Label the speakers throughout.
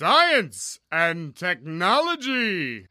Speaker 1: Science and Technology.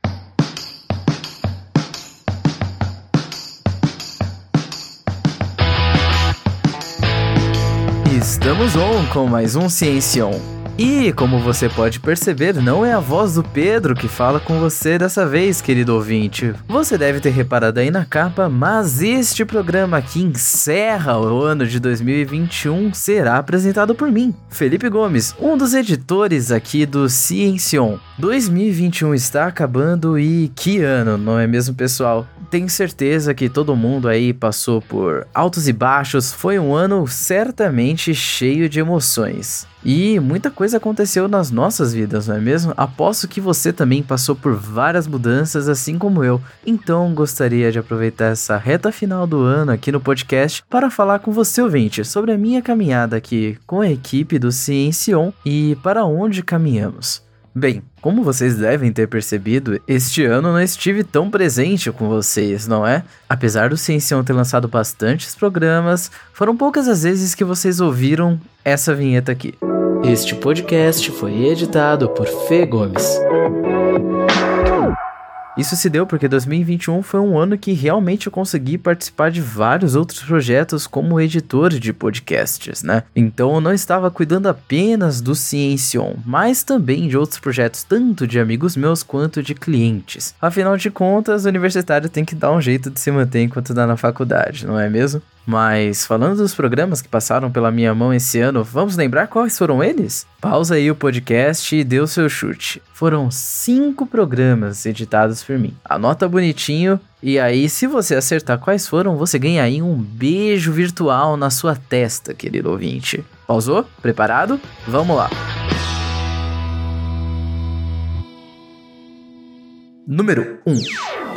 Speaker 2: Estamos on com mais um Ciencion. E, como você pode perceber, não é a voz do Pedro que fala com você dessa vez, querido ouvinte. Você deve ter reparado aí na capa, mas este programa aqui encerra o ano de 2021 será apresentado por mim, Felipe Gomes, um dos editores aqui do Ciencion. 2021 está acabando e que ano, não é mesmo, pessoal? Tenho certeza que todo mundo aí passou por altos e baixos, foi um ano certamente cheio de emoções. E muita coisa aconteceu nas nossas vidas, não é mesmo? Aposto que você também passou por várias mudanças, assim como eu. Então gostaria de aproveitar essa reta final do ano aqui no podcast para falar com você, ouvinte, sobre a minha caminhada aqui com a equipe do Ciencion e para onde caminhamos. Bem, como vocês devem ter percebido, este ano não estive tão presente com vocês, não é? Apesar do Ciencião ter lançado bastantes programas, foram poucas as vezes que vocês ouviram essa vinheta aqui. Este podcast foi editado por Fê Gomes. Isso se deu porque 2021 foi um ano que realmente eu consegui participar de vários outros projetos como editor de podcasts, né? Então eu não estava cuidando apenas do Ciencion, mas também de outros projetos, tanto de amigos meus quanto de clientes. Afinal de contas, o universitário tem que dar um jeito de se manter enquanto dá na faculdade, não é mesmo? Mas falando dos programas que passaram pela minha mão esse ano, vamos lembrar quais foram eles? Pausa aí o podcast e dê o seu chute. Foram cinco programas editados por mim. Anota bonitinho e aí, se você acertar quais foram, você ganha aí um beijo virtual na sua testa, querido ouvinte. Pausou? Preparado? Vamos lá! Número 1. Um.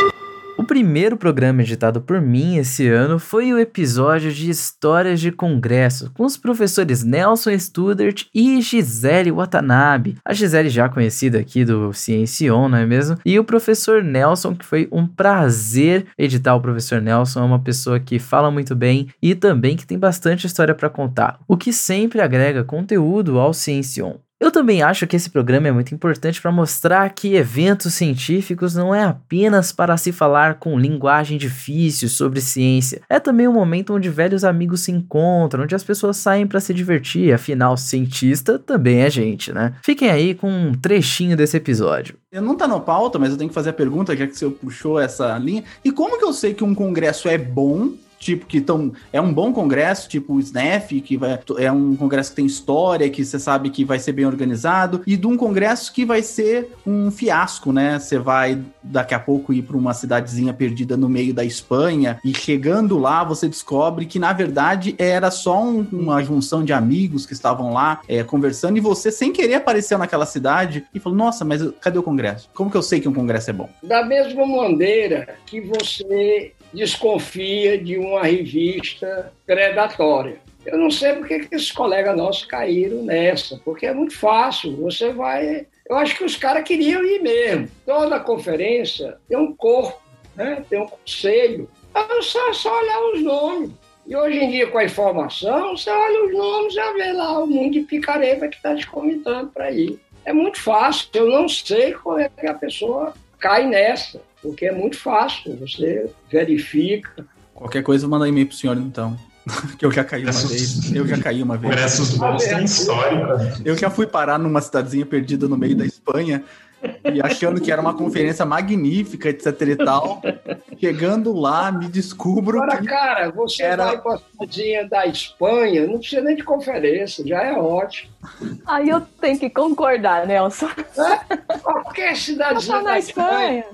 Speaker 2: O primeiro programa editado por mim esse ano foi o episódio de Histórias de Congresso, com os professores Nelson Studert e Gisele Watanabe. A Gisele já conhecida aqui do Ciencion, não é mesmo? E o professor Nelson, que foi um prazer editar o professor Nelson, é uma pessoa que fala muito bem e também que tem bastante história para contar, o que sempre agrega conteúdo ao Ciencion. Eu também acho que esse programa é muito importante para mostrar que eventos científicos não é apenas para se falar com linguagem difícil sobre ciência, é também um momento onde velhos amigos se encontram, onde as pessoas saem para se divertir, afinal, cientista também é gente, né? Fiquem aí com um trechinho desse episódio.
Speaker 3: Eu não tá no pauta, mas eu tenho que fazer a pergunta, já que você puxou essa linha. E como que eu sei que um congresso é bom tipo, que tão, é um bom congresso, tipo o SNEF, que vai, é um congresso que tem história, que você sabe que vai ser bem organizado, e de um congresso que vai ser um fiasco, né? Você vai daqui a pouco ir para uma cidadezinha perdida no meio da Espanha, e chegando lá você descobre que na verdade era só um, uma junção de amigos que estavam lá é, conversando, e você sem querer apareceu naquela cidade e falou: Nossa, mas cadê o congresso? Como que eu sei que um congresso é bom?
Speaker 4: Da mesma maneira que você desconfia de uma revista predatória. Eu não sei porque que esses colegas nossos caíram nessa, porque é muito fácil. Você vai. Eu acho que os caras queriam ir mesmo. Toda conferência tem um corpo, né? tem um conselho. É só, só olhar os nomes. E hoje em dia, com a informação, você olha os nomes já vê lá o mundo de picareta que está te convidando para ir. É muito fácil. Eu não sei como é que a pessoa cai nessa porque é muito fácil, você verifica.
Speaker 3: Qualquer coisa, manda e-mail pro senhor, então. que eu já caí uma vez. Eu já caí uma vez.
Speaker 5: Congressos bons têm história.
Speaker 3: Eu já fui parar numa cidadezinha perdida no meio da Espanha e achando que era uma conferência magnífica, etc e tal. Chegando lá, me descubro.
Speaker 4: Agora, que cara, você era... vai para a cidadinha da Espanha, não precisa nem de conferência, já é ótimo.
Speaker 6: Aí eu tenho que concordar, Nelson.
Speaker 4: É? Qualquer cidadezinha tá da Espanha.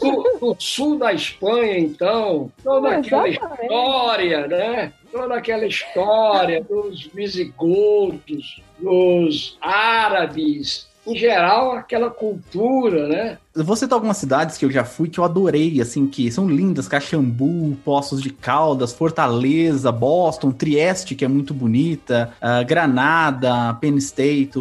Speaker 4: Do, do, sul da Espanha, então, toda aquela história, né? Toda aquela história dos visigodos, dos árabes, em geral, aquela cultura, né?
Speaker 3: Vou citar algumas cidades que eu já fui que eu adorei, assim, que são lindas: Caxambu, Poços de Caldas, Fortaleza, Boston, Trieste, que é muito bonita, uh, Granada, Penn State,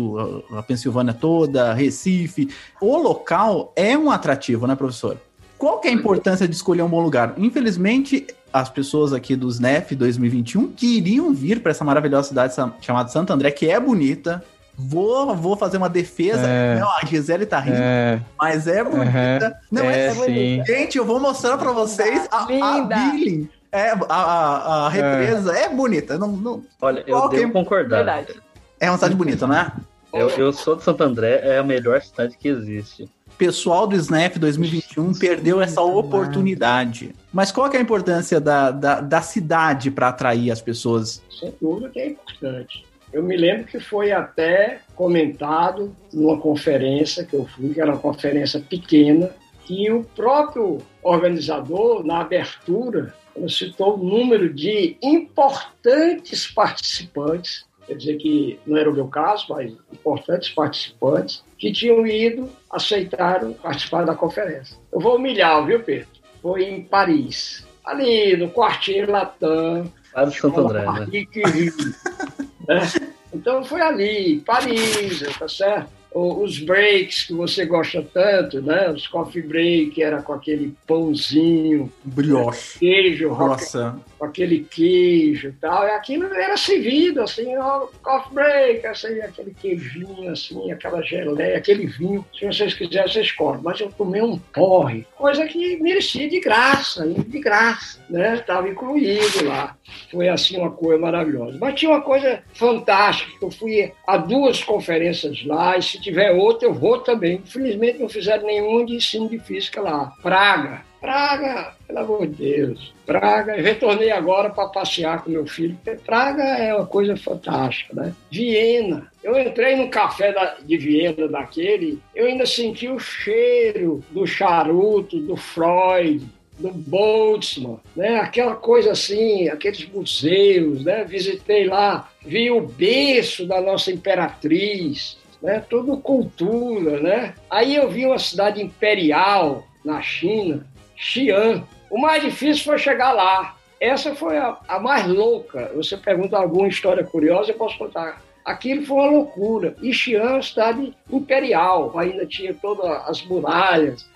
Speaker 3: a Pensilvânia toda, Recife. O local é um atrativo, né, professor? Qual que é a importância de escolher um bom lugar? Infelizmente, as pessoas aqui do SNEF 2021 queriam vir para essa maravilhosa cidade chamada Santo André, que é bonita, Vou, vou fazer uma defesa.
Speaker 2: É.
Speaker 3: Não, a Gisele tá rindo,
Speaker 2: É,
Speaker 3: mas é bonita. Não, é,
Speaker 2: é sim.
Speaker 3: Gente, eu vou mostrar pra vocês a, a. Billing. É, a, a, a represa é. bonita. Não, não,
Speaker 7: Olha, eu
Speaker 3: Qual que-
Speaker 7: devo concordar.
Speaker 6: Verdade.
Speaker 3: é uma cidade bonita, né?
Speaker 7: Eu, eu sou de Santo André, é a melhor cidade que existe.
Speaker 3: pessoal do Snap 2021 perdeu essa oportunidade. Mas qual que é a importância da, da, da cidade para atrair as pessoas?
Speaker 4: Sem dúvida que é importante. Eu me lembro que foi até comentado numa conferência que eu fui, que era uma conferência pequena, e o próprio organizador, na abertura, citou o número de importantes participantes, quer dizer que não era o meu caso, mas importantes participantes, que tinham ido, aceitaram participar da conferência. Eu vou humilhar, viu, Pedro? Foi em Paris, ali no quartier Latam,
Speaker 7: Lá de Santo André, né?
Speaker 4: Né? Então foi ali, Paris, tá certo? Os breaks que você gosta tanto, né? Os coffee break, era com aquele pãozinho,
Speaker 3: Brioche.
Speaker 4: queijo,
Speaker 3: Nossa,
Speaker 4: com aquele queijo e tal. E aquilo era servido, assim, ó, coffee break, assim, aquele queijinho, assim, aquela geleia, aquele vinho. Se vocês quiserem, vocês comem. Mas eu tomei um porre, coisa que merecia de graça, de graça, né? Estava incluído lá. Foi, assim, uma coisa maravilhosa. Mas tinha uma coisa fantástica, eu fui a duas conferências lá, e se tiver outra, eu vou também. Infelizmente, não fizeram nenhum de ensino de física lá. Praga. Praga, pelo amor de Deus. Praga, retornei agora para passear com meu filho, Praga é uma coisa fantástica, né? Viena. Eu entrei no café da- de Viena daquele, eu ainda senti o cheiro do charuto, do Freud, do Boltzmann, né? Aquela coisa assim, aqueles museus, né? Visitei lá, vi o berço da nossa imperatriz, né? Tudo cultura, né? Aí eu vi uma cidade imperial na China, Xi'an. O mais difícil foi chegar lá. Essa foi a, a mais louca. Você pergunta alguma história curiosa, eu posso contar. Aquilo foi uma loucura. E Xi'an é uma cidade imperial, ainda tinha todas as muralhas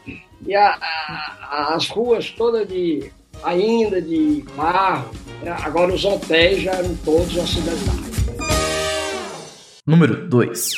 Speaker 4: e a- a- as ruas todas de ainda de barro. né? Agora os hotéis já eram todos ocidentais.
Speaker 2: Número 2.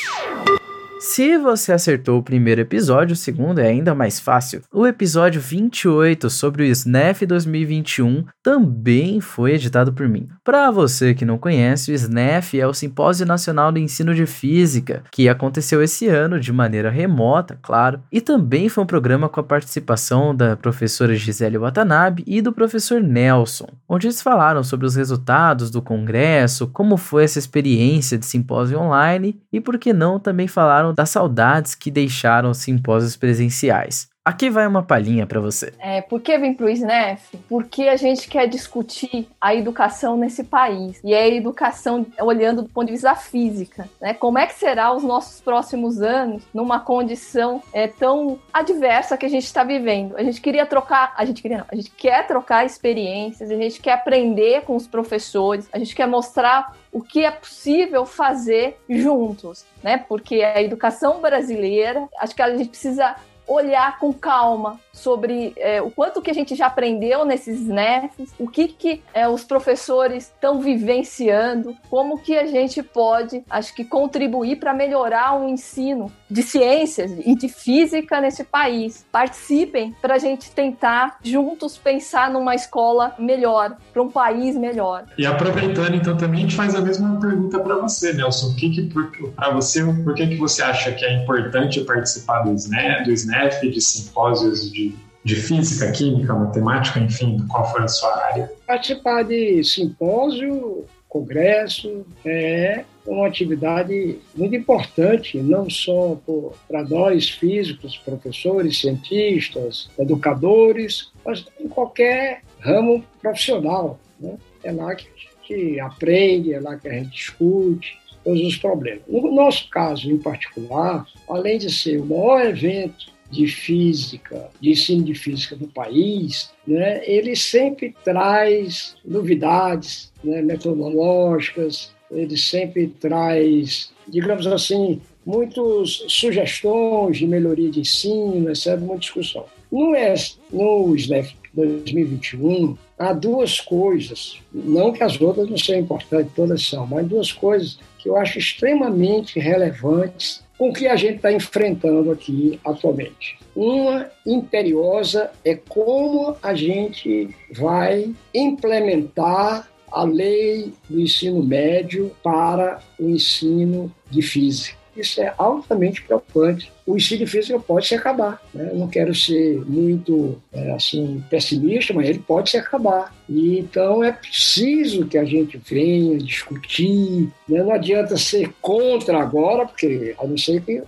Speaker 2: Se você acertou o primeiro episódio, o segundo é ainda mais fácil. O episódio 28 sobre o SNEF 2021 também foi editado por mim. Para você que não conhece, o SNEF é o Simpósio Nacional do Ensino de Física, que aconteceu esse ano de maneira remota, claro, e também foi um programa com a participação da professora Gisele Watanabe e do professor Nelson, onde eles falaram sobre os resultados do congresso, como foi essa experiência de simpósio online e, por que não, também falaram das saudades que deixaram os simpósios presenciais. Aqui vai uma palhinha para você.
Speaker 6: É, por que para o SNEF? Porque a gente quer discutir a educação nesse país. E é a educação olhando do ponto de vista física. Né? Como é que será os nossos próximos anos numa condição é, tão adversa que a gente está vivendo? A gente queria trocar, a gente queria não, a gente quer trocar experiências, a gente quer aprender com os professores, a gente quer mostrar o que é possível fazer juntos, né? Porque a educação brasileira, acho que a gente precisa olhar com calma sobre é, o quanto que a gente já aprendeu nesses SNEFs, o que, que é, os professores estão vivenciando, como que a gente pode, acho que, contribuir para melhorar o ensino de ciências e de física nesse país. Participem para a gente tentar juntos pensar numa escola melhor, para um país melhor.
Speaker 5: E aproveitando, então, também a gente faz a mesma pergunta para você, Nelson. O que que, para você, por que, que você acha que é importante participar do SNEF, do SNEF de simpósios de, de física, química, matemática, enfim, qual for a sua área?
Speaker 4: Participar de simpósio, congresso, é uma atividade muito importante, não só para nós físicos, professores, cientistas, educadores, mas em qualquer ramo profissional. Né? É lá que a gente aprende, é lá que a gente discute todos os problemas. No nosso caso, em particular, além de ser o maior evento de física, de ensino de física do país, né, ele sempre traz novidades né, metodológicas, ele sempre traz, digamos assim, muitas sugestões de melhoria de ensino, etc., muita discussão. No, no SNEF 2021, há duas coisas, não que as outras não sejam importantes, todas são, mas duas coisas que eu acho extremamente relevantes com o que a gente está enfrentando aqui atualmente. Uma imperiosa é como a gente vai implementar a lei do ensino médio para o ensino de física. Isso é altamente preocupante. O ensino de física pode se acabar. Né? Eu não quero ser muito é, assim pessimista, mas ele pode se acabar. E então é preciso que a gente venha discutir. Né? Não adianta ser contra agora, porque a não ser que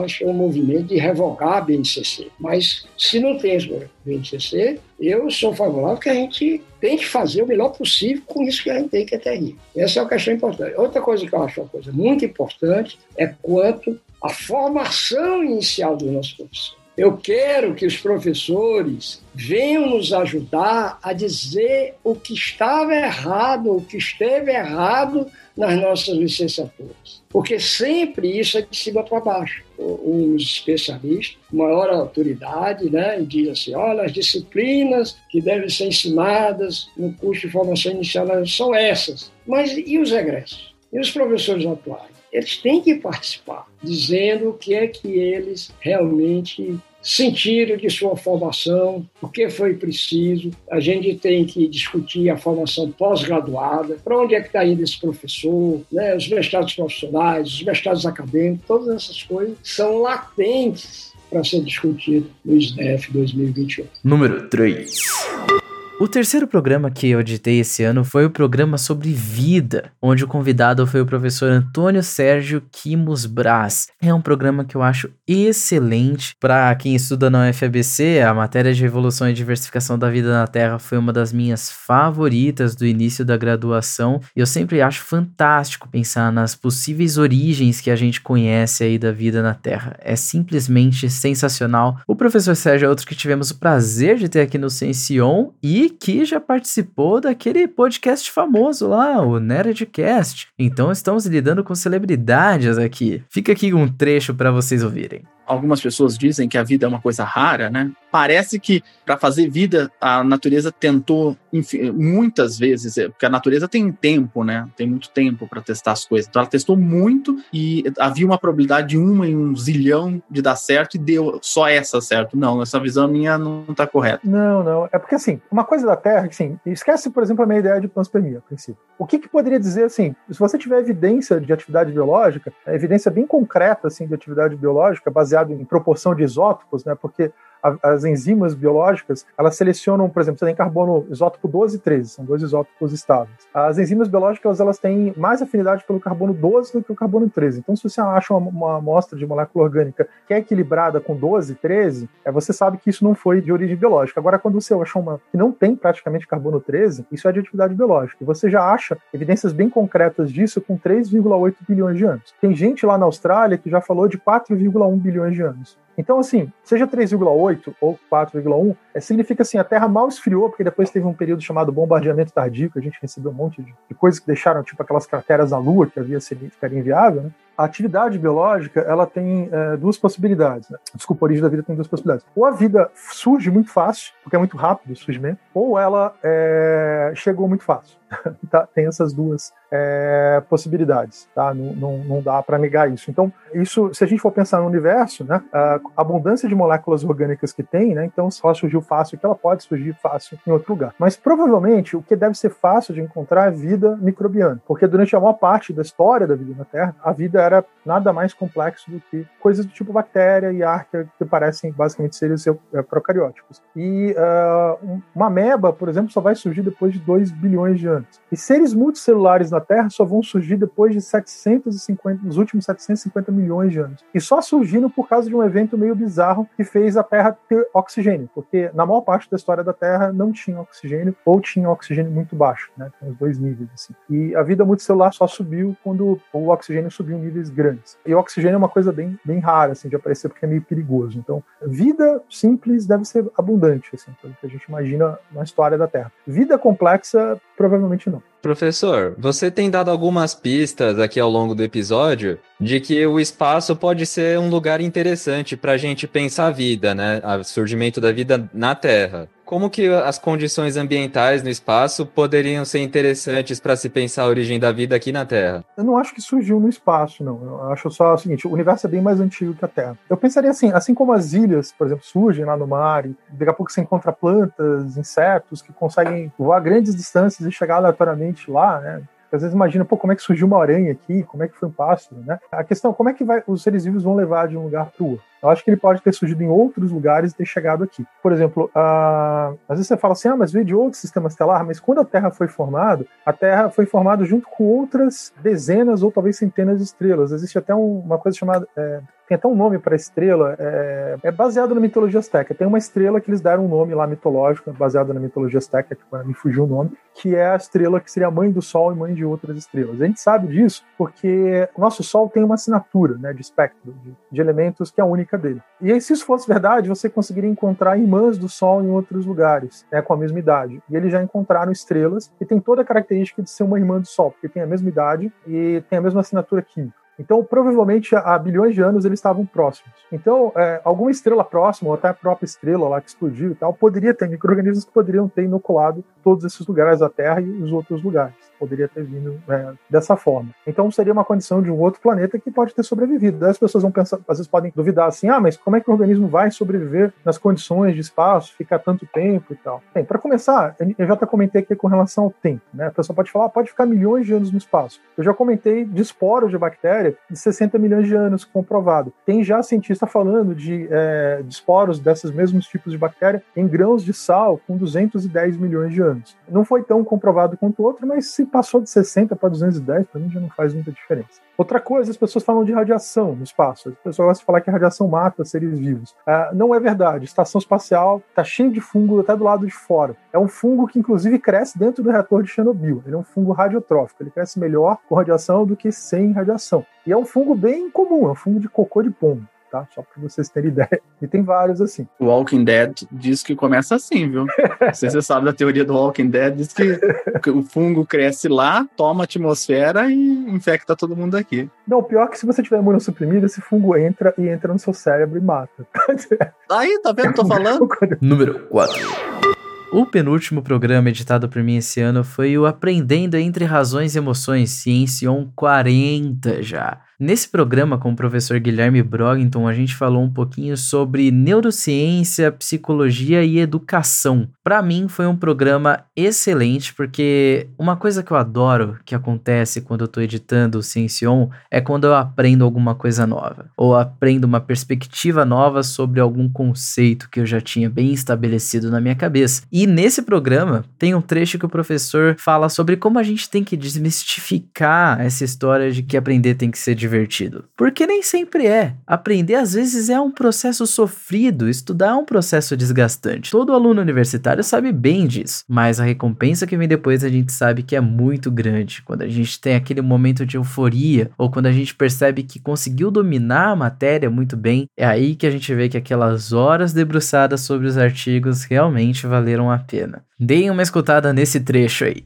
Speaker 4: ache um movimento de revogar a BNCC. Mas se não tem esse BNCC, eu sou favorável que a gente tem que fazer o melhor possível com isso que a gente tem que é terrível. Essa é uma questão importante. Outra coisa que eu acho uma coisa muito importante é quanto à formação inicial do nosso professor. Eu quero que os professores venham nos ajudar a dizer o que estava errado, o que esteve errado nas nossas licenciaturas. Porque sempre isso é de cima para baixo. Os especialistas, maior autoridade, né, diz assim: olha, as disciplinas que devem ser ensinadas no curso de formação inicial são essas. Mas e os egressos? E os professores atuais? Eles têm que participar, dizendo o que é que eles realmente sentiram de sua formação, o que foi preciso. A gente tem que discutir a formação pós-graduada, para onde é que está indo esse professor, né? os mestrados profissionais, os mestrados acadêmicos, todas essas coisas são latentes para ser discutido no SNEF 2021.
Speaker 2: Número 3. O terceiro programa que eu editei esse ano foi o programa sobre vida, onde o convidado foi o professor Antônio Sérgio Quimos Braz. É um programa que eu acho excelente para quem estuda na UFABC. A matéria de evolução e diversificação da vida na Terra foi uma das minhas favoritas do início da graduação. E eu sempre acho fantástico pensar nas possíveis origens que a gente conhece aí da vida na Terra. É simplesmente sensacional. O professor Sérgio é outro que tivemos o prazer de ter aqui no Sension e que já participou daquele podcast famoso lá, o Nerdcast. Então estamos lidando com celebridades aqui. Fica aqui um trecho para vocês ouvirem
Speaker 3: algumas pessoas dizem que a vida é uma coisa rara, né? Parece que para fazer vida a natureza tentou enfim, muitas vezes, é, porque a natureza tem tempo, né? Tem muito tempo para testar as coisas. Então ela testou muito e havia uma probabilidade de uma em um zilhão de dar certo e deu só essa certo. Não, essa visão minha não está correta.
Speaker 8: Não, não. É porque assim, uma coisa da Terra, assim, esquece, por exemplo, a minha ideia de panspermia, a princípio. O que, que poderia dizer assim, se você tiver evidência de atividade biológica, evidência bem concreta assim de atividade biológica baseada baseado em proporção de isótopos, né? Porque as enzimas biológicas, elas selecionam, por exemplo, você tem carbono isótopo 12 e 13, são dois isótopos estáveis. As enzimas biológicas, elas têm mais afinidade pelo carbono 12 do que o carbono 13. Então, se você acha uma, uma amostra de molécula orgânica que é equilibrada com 12 e 13, é, você sabe que isso não foi de origem biológica. Agora, quando você acha uma que não tem praticamente carbono 13, isso é de atividade biológica. E você já acha evidências bem concretas disso com 3,8 bilhões de anos. Tem gente lá na Austrália que já falou de 4,1 bilhões de anos. Então, assim, seja 3,8 ou 4,1, é, significa assim, a Terra mal esfriou, porque depois teve um período chamado bombardeamento tardio, que a gente recebeu um monte de, de coisas que deixaram, tipo aquelas crateras na Lua, que havia sido inviável, né? A atividade biológica ela tem é, duas possibilidades. Né? Desculpa, a origem da vida tem duas possibilidades. Ou a vida surge muito fácil, porque é muito rápido o surgimento, ou ela é, chegou muito fácil. tá? Tem essas duas é, possibilidades, tá? Não, não, não dá para negar isso. Então, isso, se a gente for pensar no universo, né, a abundância de moléculas orgânicas que tem, né, então se ela surgiu fácil, que ela pode surgir fácil em outro lugar. Mas provavelmente o que deve ser fácil de encontrar é vida microbiana, porque durante a maior parte da história da vida na Terra, a vida era nada mais complexo do que coisas do tipo bactéria e arca, que parecem basicamente seres é, procarióticos. E uh, uma ameba, por exemplo, só vai surgir depois de 2 bilhões de anos. E seres multicelulares na Terra só vão surgir depois de 750, nos últimos 750 milhões de anos. E só surgindo por causa de um evento meio bizarro que fez a Terra ter oxigênio, porque na maior parte da história da Terra não tinha oxigênio ou tinha oxigênio muito baixo, né? Tem os dois níveis assim. E a vida multicelular só subiu quando o oxigênio subiu em níveis grandes. E oxigênio é uma coisa bem, bem rara assim de aparecer porque é meio perigoso. Então, vida simples deve ser abundante assim, pelo que a gente imagina na história da Terra. Vida complexa provavelmente não.
Speaker 9: Professor, você tem dado algumas pistas aqui ao longo do episódio de que o espaço pode ser um lugar interessante para a gente pensar a vida, né? O surgimento da vida na Terra. Como que as condições ambientais no espaço poderiam ser interessantes para se pensar a origem da vida aqui na Terra?
Speaker 8: Eu não acho que surgiu no espaço, não. Eu acho só o seguinte: o universo é bem mais antigo que a Terra. Eu pensaria assim, assim como as ilhas, por exemplo, surgem lá no mar e daqui a pouco você encontra plantas, insetos que conseguem voar grandes distâncias e chegar aleatoriamente lá, né? Às vezes imagina, pô, como é que surgiu uma aranha aqui, como é que foi um pássaro, né? A questão, como é que vai, os seres vivos vão levar de um lugar para o outro? Eu acho que ele pode ter surgido em outros lugares e ter chegado aqui. Por exemplo, às vezes você fala assim, ah, mas veio de outro sistema estelar, mas quando a Terra foi formada, a Terra foi formada junto com outras dezenas ou talvez centenas de estrelas. Existe até um, uma coisa chamada é, tem até um nome para estrela, é, é, baseado na mitologia azteca. Tem uma estrela que eles deram um nome lá mitológico, baseado na mitologia azteca, que me fugiu o nome, que é a estrela que seria a mãe do Sol e mãe de outras estrelas. A gente sabe disso porque o nosso Sol tem uma assinatura né, de espectro, de, de elementos que é única dele. E aí, se isso fosse verdade, você conseguiria encontrar irmãs do Sol em outros lugares, né, com a mesma idade. E eles já encontraram estrelas e tem toda a característica de ser uma irmã do Sol, porque tem a mesma idade e tem a mesma assinatura química. Então, provavelmente, há bilhões de anos eles estavam próximos. Então, é, alguma estrela próxima, ou até a própria estrela lá que explodiu e tal, poderia ter micro-organismos que poderiam ter inoculado todos esses lugares da Terra e os outros lugares. Poderia ter vindo é, dessa forma. Então, seria uma condição de um outro planeta que pode ter sobrevivido. Daí as pessoas vão pensar, às vezes podem duvidar assim: ah, mas como é que o organismo vai sobreviver nas condições de espaço, ficar tanto tempo e tal? Bem, para começar, eu já até comentei aqui com relação ao tempo. Né? A pessoa pode falar, ah, pode ficar milhões de anos no espaço. Eu já comentei de esporos de de 60 milhões de anos comprovado. Tem já cientista falando de, é, de esporos desses mesmos tipos de bactéria em grãos de sal com 210 milhões de anos. Não foi tão comprovado quanto o outro, mas se passou de 60 para 210, para mim já não faz muita diferença. Outra coisa, as pessoas falam de radiação no espaço. As pessoas gostam de falar que a radiação mata seres vivos. Uh, não é verdade. Estação espacial está cheia de fungo até do lado de fora. É um fungo que, inclusive, cresce dentro do reator de Chernobyl. Ele é um fungo radiotrófico. Ele cresce melhor com radiação do que sem radiação. E é um fungo bem comum, é um fungo de cocô de pombo tá? Só para vocês terem ideia. E tem vários assim.
Speaker 3: O Walking Dead diz que começa assim, viu? Não sei se você sabe da teoria do Walking Dead, diz que o fungo cresce lá, toma a atmosfera e infecta todo mundo aqui.
Speaker 8: Não, pior é que se você tiver imunossuprimido, esse fungo entra e entra no seu cérebro e mata.
Speaker 3: Aí, tá vendo? Tô falando.
Speaker 2: Número 4. O penúltimo programa editado por mim esse ano foi o Aprendendo Entre Razões e Emoções, Ciencion 40 já. Nesse programa com o professor Guilherme Brogington, a gente falou um pouquinho sobre neurociência, psicologia e educação. Para mim foi um programa excelente porque uma coisa que eu adoro que acontece quando eu tô editando o Ciencion é quando eu aprendo alguma coisa nova ou aprendo uma perspectiva nova sobre algum conceito que eu já tinha bem estabelecido na minha cabeça. E nesse programa tem um trecho que o professor fala sobre como a gente tem que desmistificar essa história de que aprender tem que ser divertido. Porque nem sempre é. Aprender às vezes é um processo sofrido, estudar é um processo desgastante. Todo aluno universitário sabe bem disso, mas a recompensa que vem depois a gente sabe que é muito grande. Quando a gente tem aquele momento de euforia ou quando a gente percebe que conseguiu dominar a matéria muito bem, é aí que a gente vê que aquelas horas debruçadas sobre os artigos realmente valeram a pena. Deem uma escutada nesse trecho aí.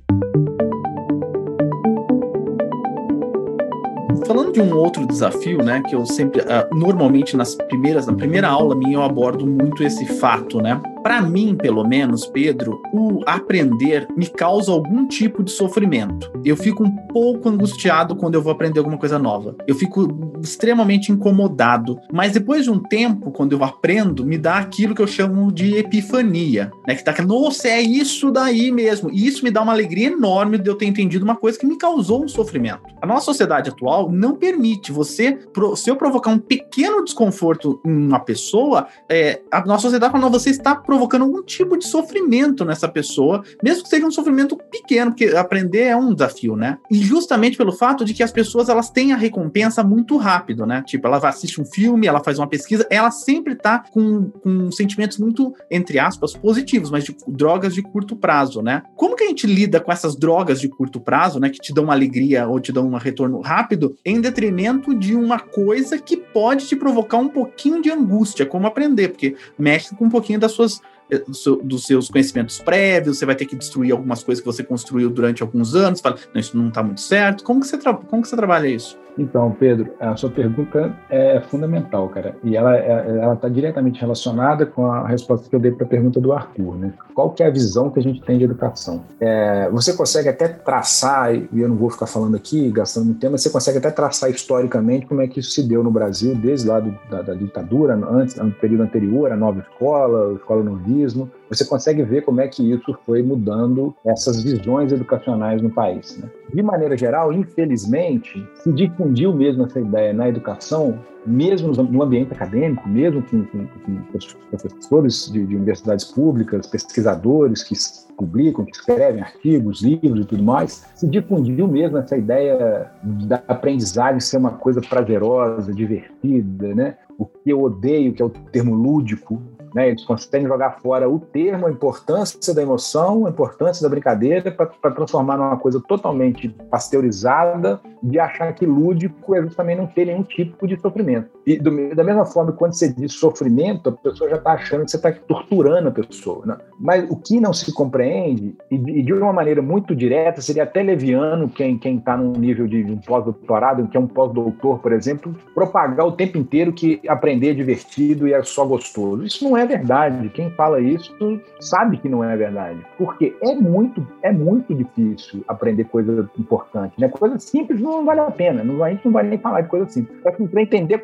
Speaker 3: Falando de um outro desafio, né, que eu sempre, uh, normalmente nas primeiras, na primeira aula minha eu abordo muito esse fato, né, para mim, pelo menos, Pedro, o aprender me causa algum tipo de sofrimento. Eu fico um pouco angustiado quando eu vou aprender alguma coisa nova. Eu fico extremamente incomodado. Mas depois de um tempo, quando eu aprendo, me dá aquilo que eu chamo de epifania, né? Que tá que, nossa, é isso daí mesmo. E isso me dá uma alegria enorme de eu ter entendido uma coisa que me causou um sofrimento. A nossa sociedade atual não permite você, se eu provocar um pequeno desconforto em uma pessoa, é, a nossa sociedade fala, não, você está provocando algum tipo de sofrimento nessa pessoa, mesmo que seja um sofrimento pequeno, porque aprender é um desafio, né? E justamente pelo fato de que as pessoas elas têm a recompensa muito rápido, né? Tipo, ela vai assistir um filme, ela faz uma pesquisa, ela sempre tá com, com sentimentos muito, entre aspas, positivos, mas de drogas de curto prazo, né? Como que a gente lida com essas drogas de curto prazo, né? Que te dão uma alegria ou te dão um retorno rápido, em detrimento de uma coisa que pode te provocar um pouquinho de angústia, como aprender, porque mexe com um pouquinho das suas eh, dos seus conhecimentos prévios, você vai ter que destruir algumas coisas que você construiu durante alguns anos, fala, não, isso não está muito certo. Como que você, como que você trabalha isso?
Speaker 10: Então, Pedro, a sua pergunta é fundamental, cara, e ela ela está diretamente relacionada com a resposta que eu dei para a pergunta do Arthur, né? Qual que é a visão que a gente tem de educação? É, você consegue até traçar, e eu não vou ficar falando aqui, gastando muito tempo, mas você consegue até traçar historicamente como é que isso se deu no Brasil, desde lá do, da, da, ditadura, antes, no período anterior, a nova escola, a escola novismo, você consegue ver como é que isso foi mudando essas visões educacionais no país. Né? De maneira geral, infelizmente, se difundiu mesmo essa ideia na educação, mesmo no ambiente acadêmico, mesmo com, com, com professores de, de, universidades públicas, pesquisadores que publicam, que escrevem artigos, livros e tudo mais, se difundiu mesmo essa ideia da aprendizagem ser uma coisa prazerosa, divertida, né? O que eu odeio, que é o termo lúdico, né? Eles conseguem jogar fora o termo, a importância da emoção, a importância da brincadeira, para transformar numa coisa totalmente pasteurizada, de achar que lúdico é justamente não ter nenhum tipo de sofrimento. E do, da mesma forma, quando você diz sofrimento, a pessoa já está achando que você está torturando a pessoa. Né? Mas o que não se compreende, e de, e de, uma maneira muito direta, seria até leviano quem está num nível de um pós-doutorado, que é um pós-doutor, por exemplo, propagar o tempo inteiro que aprender é divertido e é só gostoso. Isso não é verdade. Quem fala isso sabe que não é verdade. Porque é muito, é muito difícil aprender coisa importante. Né? Coisa simples não vale a pena. Não, a gente não vai nem falar de coisa simples. Para entender a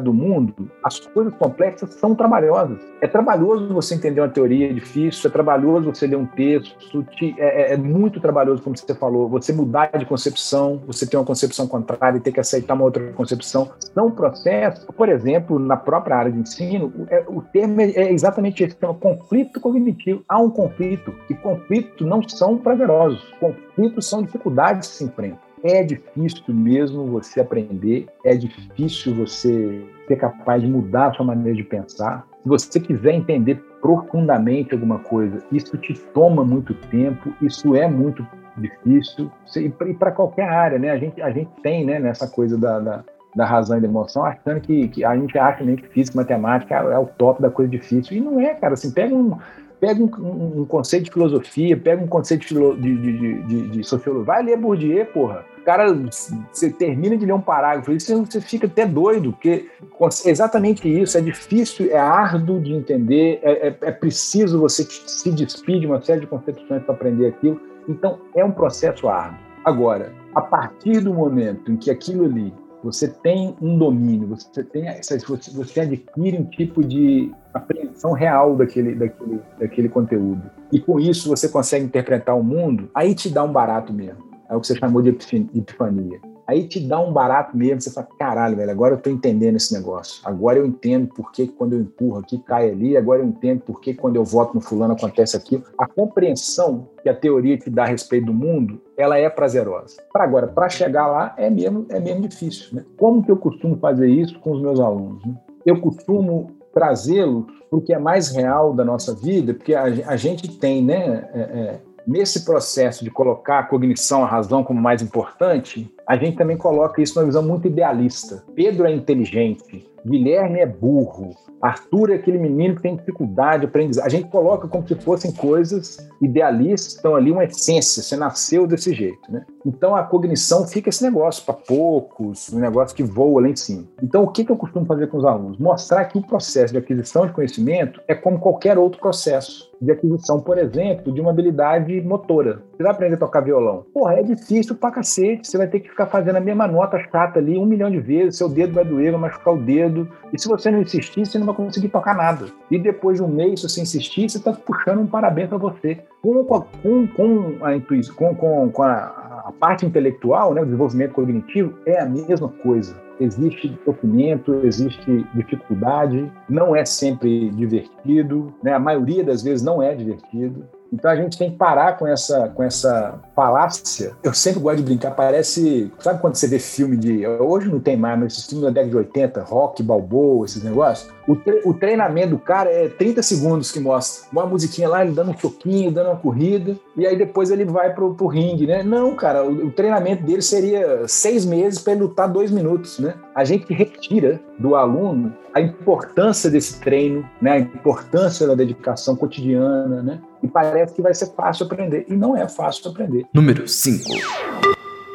Speaker 10: do mundo, as coisas complexas são trabalhosas. É trabalhoso você entender uma teoria difícil, é trabalhoso você ler um texto, é, é, é muito trabalhoso, como você falou, você mudar de concepção, você ter uma concepção contrária e ter que aceitar uma outra concepção. São processos, por exemplo, na própria área de ensino, é, o termo é, é exatamente esse, chama conflito cognitivo. Há um conflito, e conflitos não são prazerosos, conflitos são dificuldades que se enfrentam. É difícil mesmo você aprender, é difícil você ser capaz de mudar a sua maneira de pensar. Se você quiser entender profundamente alguma coisa, isso te toma muito tempo, isso é muito difícil, e para qualquer área, né? A gente, a gente tem né, nessa coisa da, da da razão e da emoção, achando que, que a gente acha nem que física e matemática é, o top da coisa difícil. E não é, cara. Assim, pega um, pega um, um conceito de filosofia, pega um conceito de, de, de, de, sociologia, vai ler Bourdieu, porra. Cara, você termina de ler um parágrafo, você fica até doido, porque é exatamente isso, é difícil, é árduo de entender, é, é, é preciso você se despir de uma série de concepções para aprender aquilo. Então, é um processo árduo. Agora, a partir do momento em que aquilo ali você tem um domínio, você tem você adquire um tipo de apreensão real daquele, daquele, daquele conteúdo. E com isso você consegue interpretar o mundo, aí te dá um barato mesmo. É o que você chamou de epifania. Aí te dá um barato mesmo, você fala, caralho, velho, agora eu tô entendendo esse negócio. Agora eu entendo por que quando eu empurro aqui cai ali, agora eu entendo por que quando eu voto no fulano acontece aquilo. A compreensão que a teoria te dá a respeito do mundo, ela é prazerosa. Para agora, para chegar lá é mesmo é mesmo difícil, né? Como que eu costumo fazer isso com os meus alunos? Né? Eu costumo trazê-los para o que é mais real da nossa vida, porque a, a gente tem, né, é, é, nesse processo de colocar a cognição, a razão como mais importante, a gente também coloca isso numa visão muito idealista. Pedro é inteligente, Guilherme é burro, Arthur é aquele menino que tem dificuldade de aprendizagem. A gente coloca como se fossem coisas idealistas, estão ali uma essência, você nasceu desse jeito, né? Então a cognição fica esse negócio para poucos, um negócio que voa lá em cima. Então o que, que eu costumo fazer com os alunos? Mostrar que o processo de aquisição de conhecimento é como qualquer outro processo de aquisição, por exemplo, de uma habilidade motora. Você vai aprender a tocar violão. Porra, é difícil pra cacete. Você vai ter que ficar fazendo a mesma nota chata ali um milhão de vezes, seu dedo vai doer, vai machucar o dedo. E se você não insistir, você não vai conseguir tocar nada. E depois de um mês, se você insistir, você está puxando um parabéns para você. Com, com, com a intuição, com, com, com a, a parte intelectual, né, o desenvolvimento cognitivo, é a mesma coisa existe sofrimento, existe dificuldade, não é sempre divertido, né? a maioria das vezes não é divertido. Então a gente tem que parar com essa, com essa falácia. Eu sempre gosto de brincar, parece. Sabe quando você vê filme de. Hoje não tem mais, mas esses filmes da década de 80, rock, balboa, esses negócios. O, tre o treinamento do cara é 30 segundos que mostra. Uma musiquinha lá, ele dando um choquinho, dando uma corrida, e aí depois ele vai pro, pro ringue, né? Não, cara, o, o treinamento dele seria seis meses para ele lutar dois minutos, né? A gente retira do aluno a importância desse treino, né? a importância da dedicação cotidiana, né? E parece que vai ser fácil aprender. E não é fácil aprender.
Speaker 2: Número 5.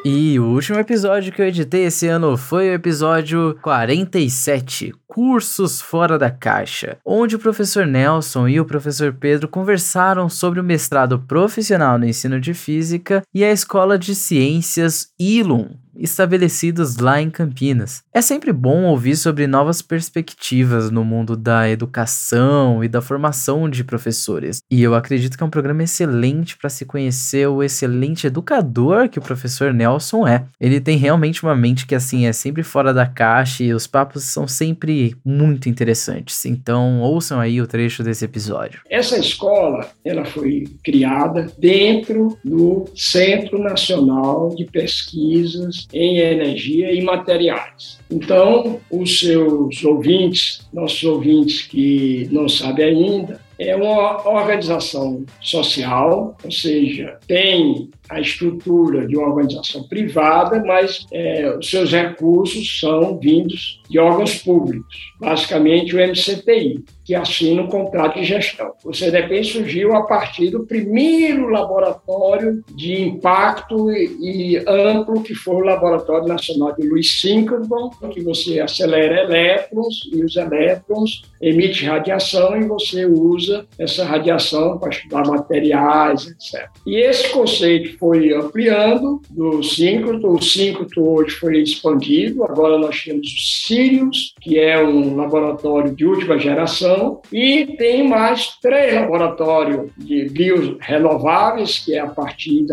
Speaker 2: E o último episódio que eu editei esse ano foi o episódio 47, Cursos Fora da Caixa, onde o professor Nelson e o professor Pedro conversaram sobre o mestrado profissional no ensino de física e a escola de ciências ILUM, estabelecidos lá em Campinas. É sempre bom ouvir sobre novas perspectivas no mundo da educação e da formação de professores. E eu acredito que é um programa excelente para se conhecer o excelente educador que o professor Nelson é. Ele tem realmente uma mente que assim é sempre fora da caixa e os papos são sempre muito interessantes. Então, ouçam aí o trecho desse episódio.
Speaker 4: Essa escola, ela foi criada dentro do Centro Nacional de Pesquisas em energia e materiais. Então, os seus ouvintes, nossos ouvintes que não sabem ainda, é uma organização social, ou seja, tem a estrutura de uma organização privada, mas é, os seus recursos são vindos de órgãos públicos, basicamente o MCTI, que assina um contrato de gestão. O CDP surgiu a partir do primeiro laboratório de impacto e, e amplo, que foi o Laboratório Nacional de Louis Sinkleton, que você acelera elétrons e os elétrons emitem radiação e você usa essa radiação para estudar materiais, etc. E esse conceito foi ampliando do síncroto. O síncroto hoje foi expandido. Agora nós temos o Sirius, que é um laboratório de última geração, e tem mais três laboratórios de biorenováveis, que é a partir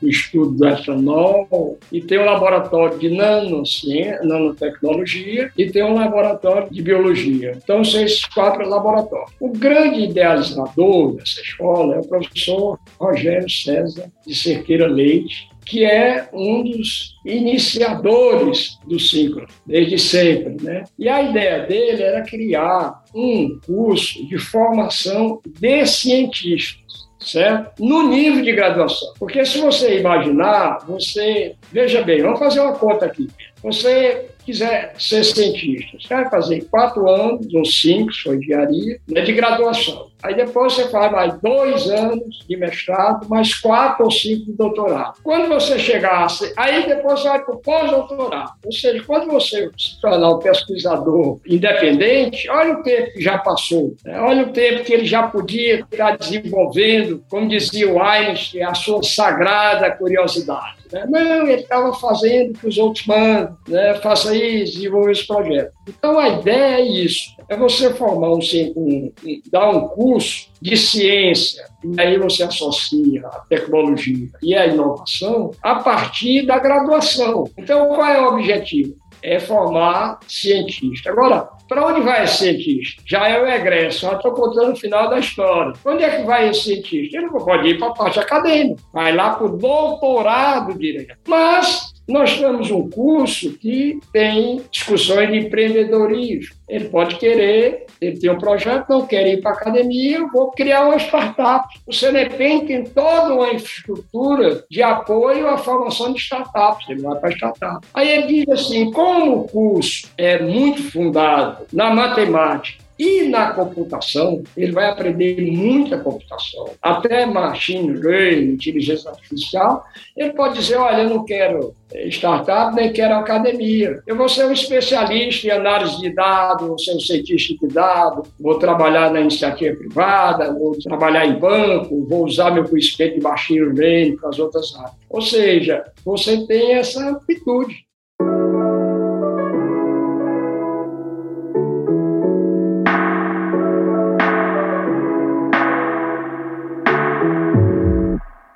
Speaker 4: do estudo do etanol, e tem um laboratório de nanotecnologia, e tem um laboratório de biologia. Então, são esses quatro laboratórios. O grande idealizador dessa escola é o professor Rogério César de Cerqueira Leite, que é um dos iniciadores do ciclo, desde sempre. Né? E a ideia dele era criar um curso de formação de cientistas. Certo? No nível de graduação. Porque se você imaginar, você. Veja bem, vamos fazer uma conta aqui. Você quiser ser cientista, você vai fazer quatro anos, ou cinco, for engenharia, né, de graduação. Aí depois você faz mais dois anos de mestrado, mais quatro ou cinco de doutorado. Quando você chegasse, aí depois você vai para o pós-doutorado. Ou seja, quando você se tornar um pesquisador independente, olha o tempo que já passou, né? olha o tempo que ele já podia estar desenvolvendo, como dizia o Einstein, a sua sagrada curiosidade. Né? Não, ele estava fazendo que os outros mandam, né? faça isso, desenvolva esse projeto. Então a ideia é isso, é você formar um, um, dar um curso de ciência, e aí você associa a tecnologia e a inovação a partir da graduação. Então qual é o objetivo? É formar cientista. Agora, para onde vai esse cientista? Já é o egresso, já estou contando o final da história. Onde é que vai esse cientista? Ele não pode ir para a parte acadêmica, vai lá para o doutorado direto. Mas nós temos um curso que tem discussões de empreendedorismo. Ele pode querer, ele tem um projeto, não quer ir para a academia, eu vou criar uma startup. O CNPq tem toda uma infraestrutura de apoio à formação de startups, ele vai para startup. Aí ele diz assim, como o curso é muito fundado na matemática e na computação, ele vai aprender muita computação, até machine learning, inteligência artificial. Ele pode dizer: olha, eu não quero startup, nem quero academia. Eu vou ser um especialista em análise de dados, vou ser um cientista de dados, vou trabalhar na iniciativa privada, vou trabalhar em banco, vou usar meu conhecimento de machine learning para as outras áreas. Ou seja, você tem essa amplitude.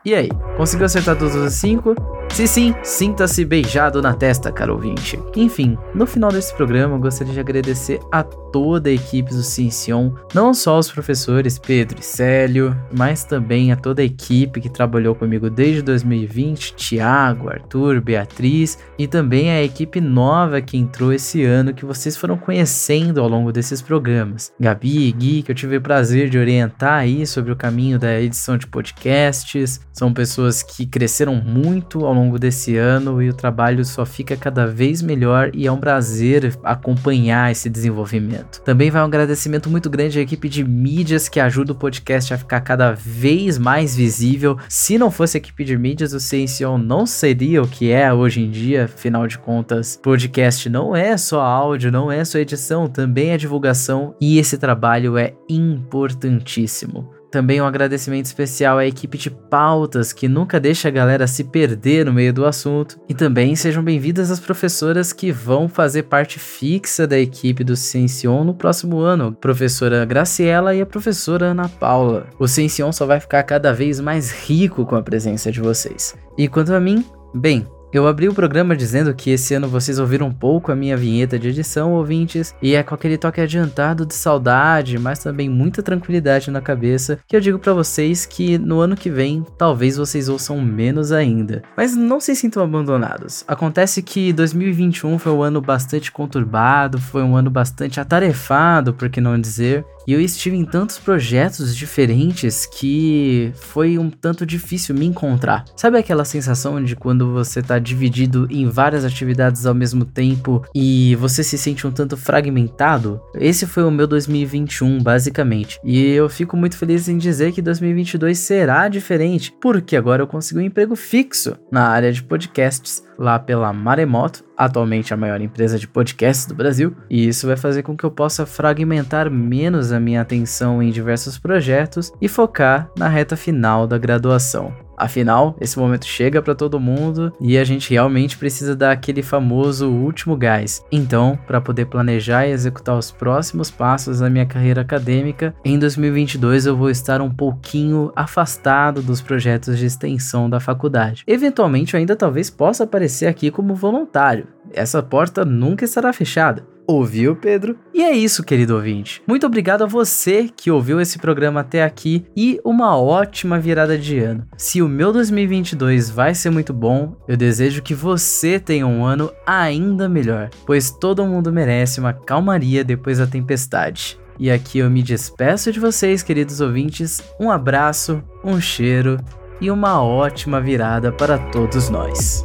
Speaker 2: E aí, conseguiu acertar todos os cinco? Se sim, sinta-se beijado na testa, caro ouvinte. Enfim, no final desse programa eu gostaria de agradecer a toda a equipe do Ciencion, não só os professores Pedro e Célio, mas também a toda a equipe que trabalhou comigo desde 2020, Tiago, Arthur, Beatriz e também a equipe nova que entrou esse ano que vocês foram conhecendo ao longo desses programas. Gabi e Gui, que eu tive o prazer de orientar aí sobre o caminho da edição de podcasts, são pessoas que cresceram muito ao longo longo desse ano e o trabalho só fica cada vez melhor e é um prazer acompanhar esse desenvolvimento. Também vai um agradecimento muito grande à equipe de mídias que ajuda o podcast a ficar cada vez mais visível. Se não fosse a equipe de mídias, o Ciencion não seria o que é hoje em dia, afinal de contas, podcast não é só áudio, não é só edição, também é divulgação e esse trabalho é importantíssimo. Também um agradecimento especial à equipe de pautas que nunca deixa a galera se perder no meio do assunto. E também sejam bem-vindas as professoras que vão fazer parte fixa da equipe do Ciencion no próximo ano, a professora Graciela e a professora Ana Paula. O Ciencion só vai ficar cada vez mais rico com a presença de vocês. E quanto a mim, bem, eu abri o programa dizendo que esse ano vocês ouviram um pouco a minha vinheta de edição, ouvintes, e é com aquele toque adiantado de saudade, mas também muita tranquilidade na cabeça, que eu digo para vocês que no ano que vem talvez vocês ouçam menos ainda. Mas não se sintam abandonados. Acontece que 2021 foi um ano bastante conturbado, foi um ano bastante atarefado, por que não dizer, e eu estive em tantos projetos diferentes que foi um tanto difícil me encontrar. Sabe aquela sensação de quando você tá dividido em várias atividades ao mesmo tempo e você se sente um tanto fragmentado? Esse foi o meu 2021, basicamente. E eu fico muito feliz em dizer que 2022 será diferente, porque agora eu consigo um emprego fixo na área de podcasts lá pela Maremoto, atualmente a maior empresa de podcasts do Brasil, e isso vai fazer com que eu possa fragmentar menos a minha atenção em diversos projetos e focar na reta final da graduação. Afinal, esse momento chega para todo mundo e a gente realmente precisa dar aquele famoso último gás. Então, para poder planejar e executar os próximos passos da minha carreira acadêmica, em 2022 eu vou estar um pouquinho afastado dos projetos de extensão da faculdade. Eventualmente, eu ainda talvez possa aparecer aqui como voluntário. Essa porta nunca estará fechada. Ouviu, Pedro? E é isso, querido ouvinte. Muito obrigado a você que ouviu esse programa até aqui e uma ótima virada de ano. Se o meu 2022 vai ser muito bom, eu desejo que você tenha um ano ainda melhor, pois todo mundo merece uma calmaria depois da tempestade. E aqui eu me despeço de vocês, queridos ouvintes. Um abraço, um cheiro e uma ótima virada para todos nós.